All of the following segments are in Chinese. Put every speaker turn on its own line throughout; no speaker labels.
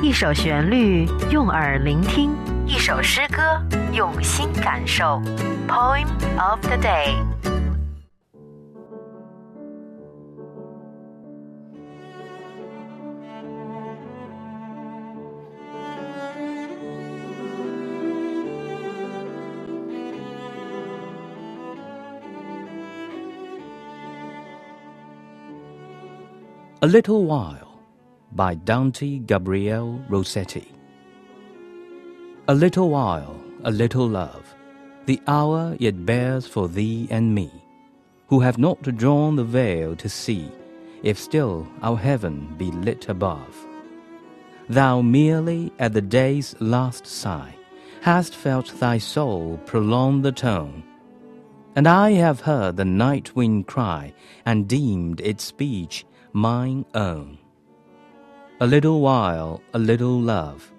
一首旋律用耳聆听，一首诗歌用心感受。Poem of the day。
A Little While by Dante Gabriel Rossetti. A little while, a little love, the hour it bears for thee and me, who have not drawn the veil to see if still our heaven be lit above. Thou merely at the day's last sigh hast felt thy soul prolong the tone, and I have heard the night wind cry and deemed its speech mine own. A little while, a little love.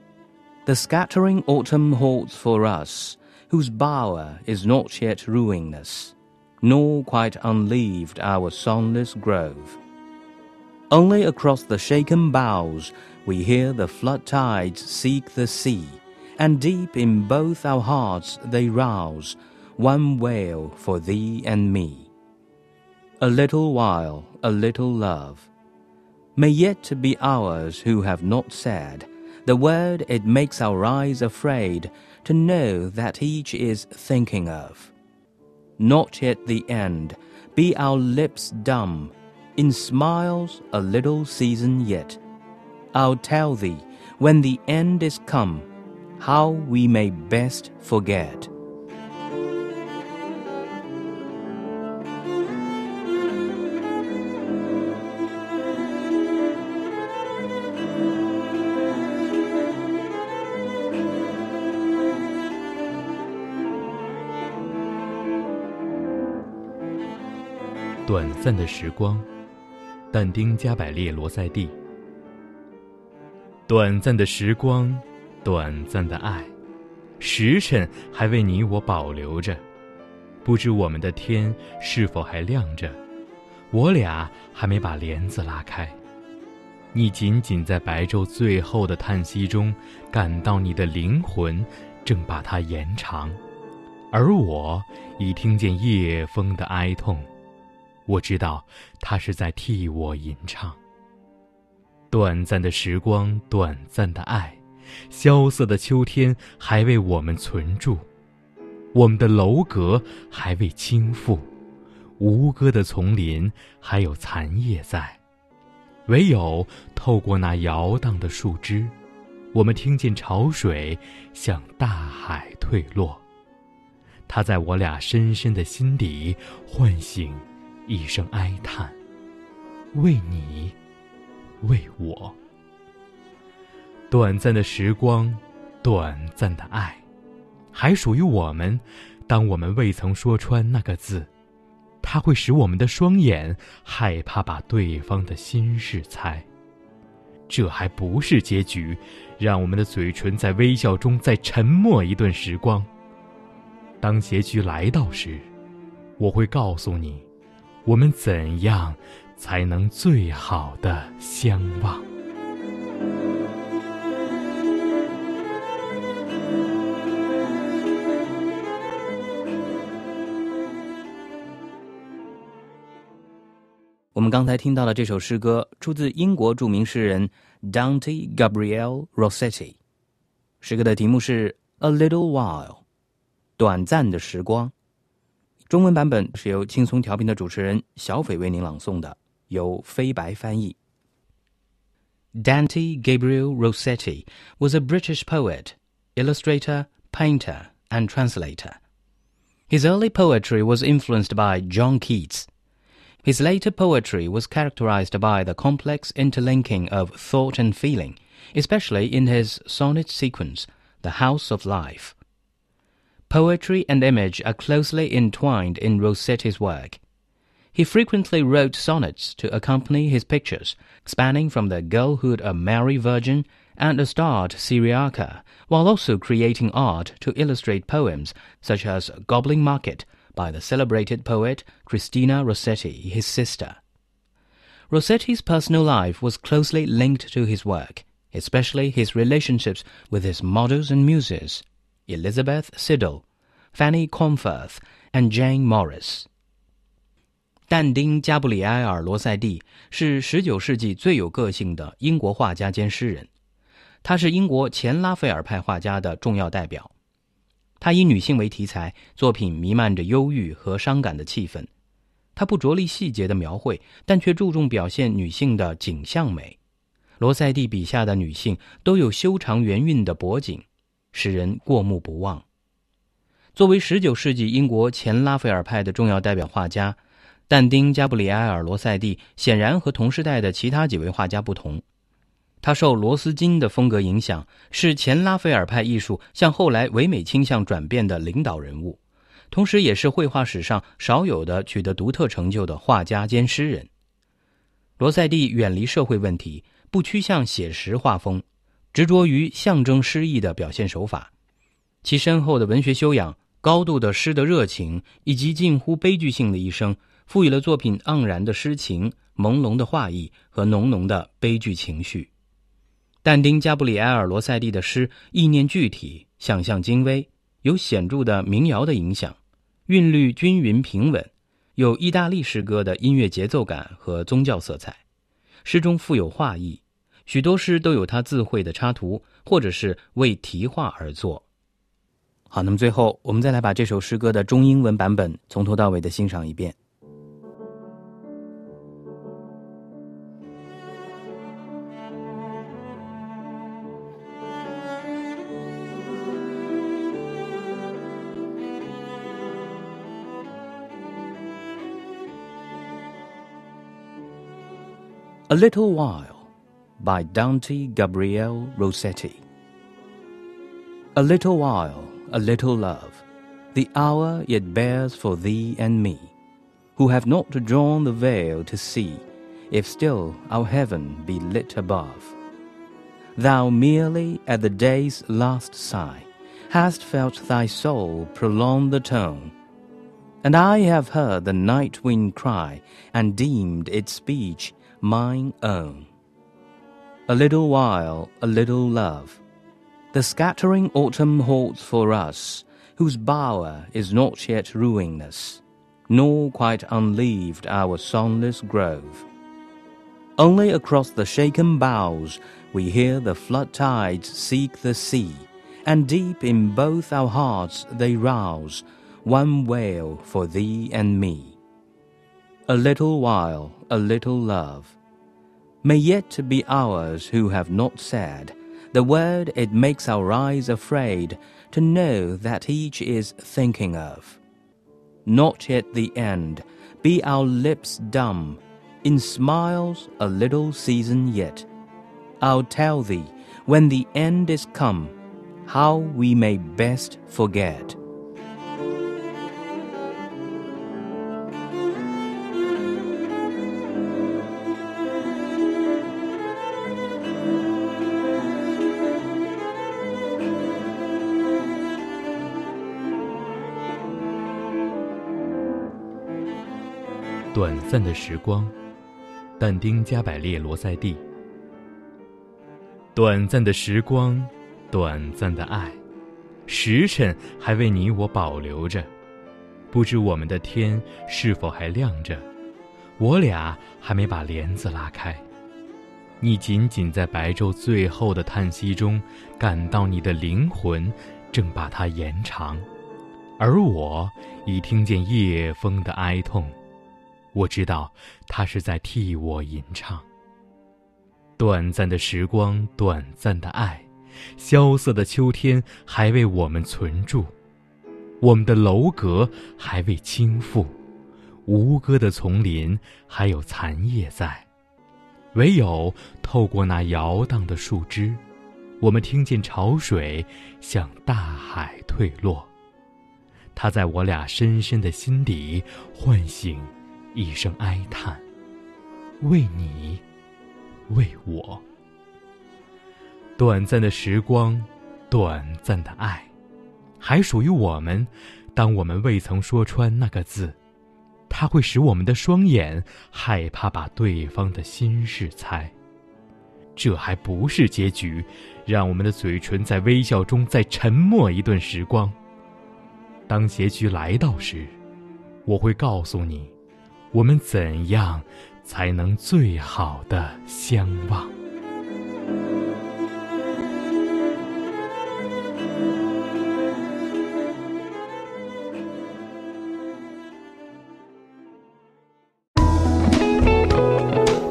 The scattering autumn holds for us, whose bower is not yet ruinous, nor quite unleaved our songless grove. Only across the shaken boughs we hear the flood tides seek the sea, and deep in both our hearts they rouse one wail for thee and me. A little while, a little love, may yet be ours who have not said the word it makes our eyes afraid to know that each is thinking of. Not yet the end, be our lips dumb, in smiles a little season yet. I'll tell thee, when the end is come, how we may best forget.
短暂的时光，但丁·加百列·罗塞蒂。短暂的时光，短暂的爱，时辰还为你我保留着，不知我们的天是否还亮着，我俩还没把帘子拉开。你仅仅在白昼最后的叹息中，感到你的灵魂正把它延长，而我已听见夜风的哀痛。我知道，他是在替我吟唱。短暂的时光，短暂的爱，萧瑟的秋天还为我们存住，我们的楼阁还未倾覆，吴歌的丛林还有残叶在，唯有透过那摇荡的树枝，我们听见潮水向大海退落。它在我俩深深的心底唤醒。一声哀叹，为你，为我。短暂的时光，短暂的爱，还属于我们。当我们未曾说穿那个字，它会使我们的双眼害怕把对方的心事猜。这还不是结局，让我们的嘴唇在微笑中再沉默一段时光。当结局来到时，我会告诉你。我们怎样才能最好的相望？
我们刚才听到的这首诗歌出自英国著名诗人 Dante Gabriel Rossetti。诗歌的题目是《A Little While》，短暂的时光。中文版本是由轻松调频的主持人小斐为您朗诵的，由飞白翻译。Dante Gabriel Rossetti was a British poet, illustrator, painter, and translator. His early poetry was influenced by John Keats. His later poetry was characterized by the complex interlinking of thought and feeling, especially in his sonnet sequence, The House of Life. Poetry and image are closely entwined in Rossetti's work. He frequently wrote sonnets to accompany his pictures, spanning from the girlhood of Mary Virgin and a starred Syriaca, while also creating art to illustrate poems such as Gobbling Market by the celebrated poet Christina Rossetti, his sister. Rossetti's personal life was closely linked to his work. especially his relationships with his models and muses, Elizabeth Siddal, Fanny Comforth, and Jane Morris. 但丁·加布里埃尔·罗塞蒂是19世纪最有个性的英国画家兼诗人，他是英国前拉斐尔派画家的重要代表。他以女性为题材，作品弥漫着忧郁和伤感的气氛。他不着力细节的描绘，但却注重表现女性的景象美。罗塞蒂笔下的女性都有修长圆韵的脖颈，使人过目不忘。作为19世纪英国前拉斐尔派的重要代表画家，但丁·加布里埃尔·罗塞蒂显然和同时代的其他几位画家不同。他受罗斯金的风格影响，是前拉斐尔派艺术向后来唯美倾向转变的领导人物。同时，也是绘画史上少有的取得独特成就的画家兼诗人。罗塞蒂远离社会问题，不趋向写实画风，执着于象征诗意的表现手法。其深厚的文学修养、高度的诗的热情以及近乎悲剧性的一生，赋予了作品盎然的诗情、朦胧的画意和浓浓的悲剧情绪。但丁·加布里埃尔·罗塞蒂的诗意念具体，想象精微。有显著的民谣的影响，韵律均匀平稳，有意大利诗歌的音乐节奏感和宗教色彩。诗中富有画意，许多诗都有他自绘的插图，或者是为题画而作。好，那么最后我们再来把这首诗歌的中英文版本从头到尾的欣赏一遍。A Little While by Dante Gabriel Rossetti. A little while, a little love, the hour it bears for thee and me, who have not drawn the veil to see if still our heaven be lit above. Thou merely at the day's last sigh hast felt thy soul prolong the tone, and I have heard the night wind cry and deemed its speech mine own. A little while, a little love. The scattering autumn holds for us, whose bower is not yet ruinous, nor quite unleaved our songless grove. Only across the shaken boughs we hear the flood tides seek the sea, and deep in both our hearts they rouse one wail for thee and me. A little while, a little love, may yet be ours who have not said the word it makes our eyes afraid to know that each is thinking of. Not yet the end, be our lips dumb, in smiles a little season yet. I'll tell thee, when the end is come, how we may best forget.
短暂的时光，但丁·加百列·罗塞蒂。短暂的时光，短暂的爱，时辰还为你我保留着，不知我们的天是否还亮着，我俩还没把帘子拉开。你仅仅在白昼最后的叹息中，感到你的灵魂正把它延长，而我已听见夜风的哀痛。我知道，他是在替我吟唱。短暂的时光，短暂的爱，萧瑟的秋天还为我们存住，我们的楼阁还未倾覆，吴歌的丛林还有残叶在，唯有透过那摇荡的树枝，我们听见潮水向大海退落。它在我俩深深的心底唤醒。一声哀叹，为你，为我。短暂的时光，短暂的爱，还属于我们。当我们未曾说穿那个字，它会使我们的双眼害怕把对方的心事猜。这还不是结局，让我们的嘴唇在微笑中再沉默一段时光。当结局来到时，我会告诉你，我们怎样才能最好的相望。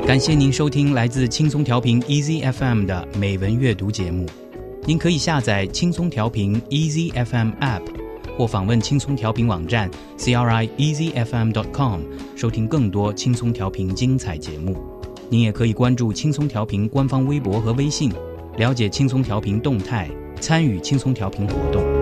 感谢您收听来自轻松调频 Easy FM 的美文阅读节目。您可以下载轻松调频 Easy FM App，或访问轻松调频网站 c r i e z f m. dot com，收听更多轻松调频精彩节目。您也可以关注轻松调频官方微博和微信，了解轻松调频动态，参与轻松调频活动。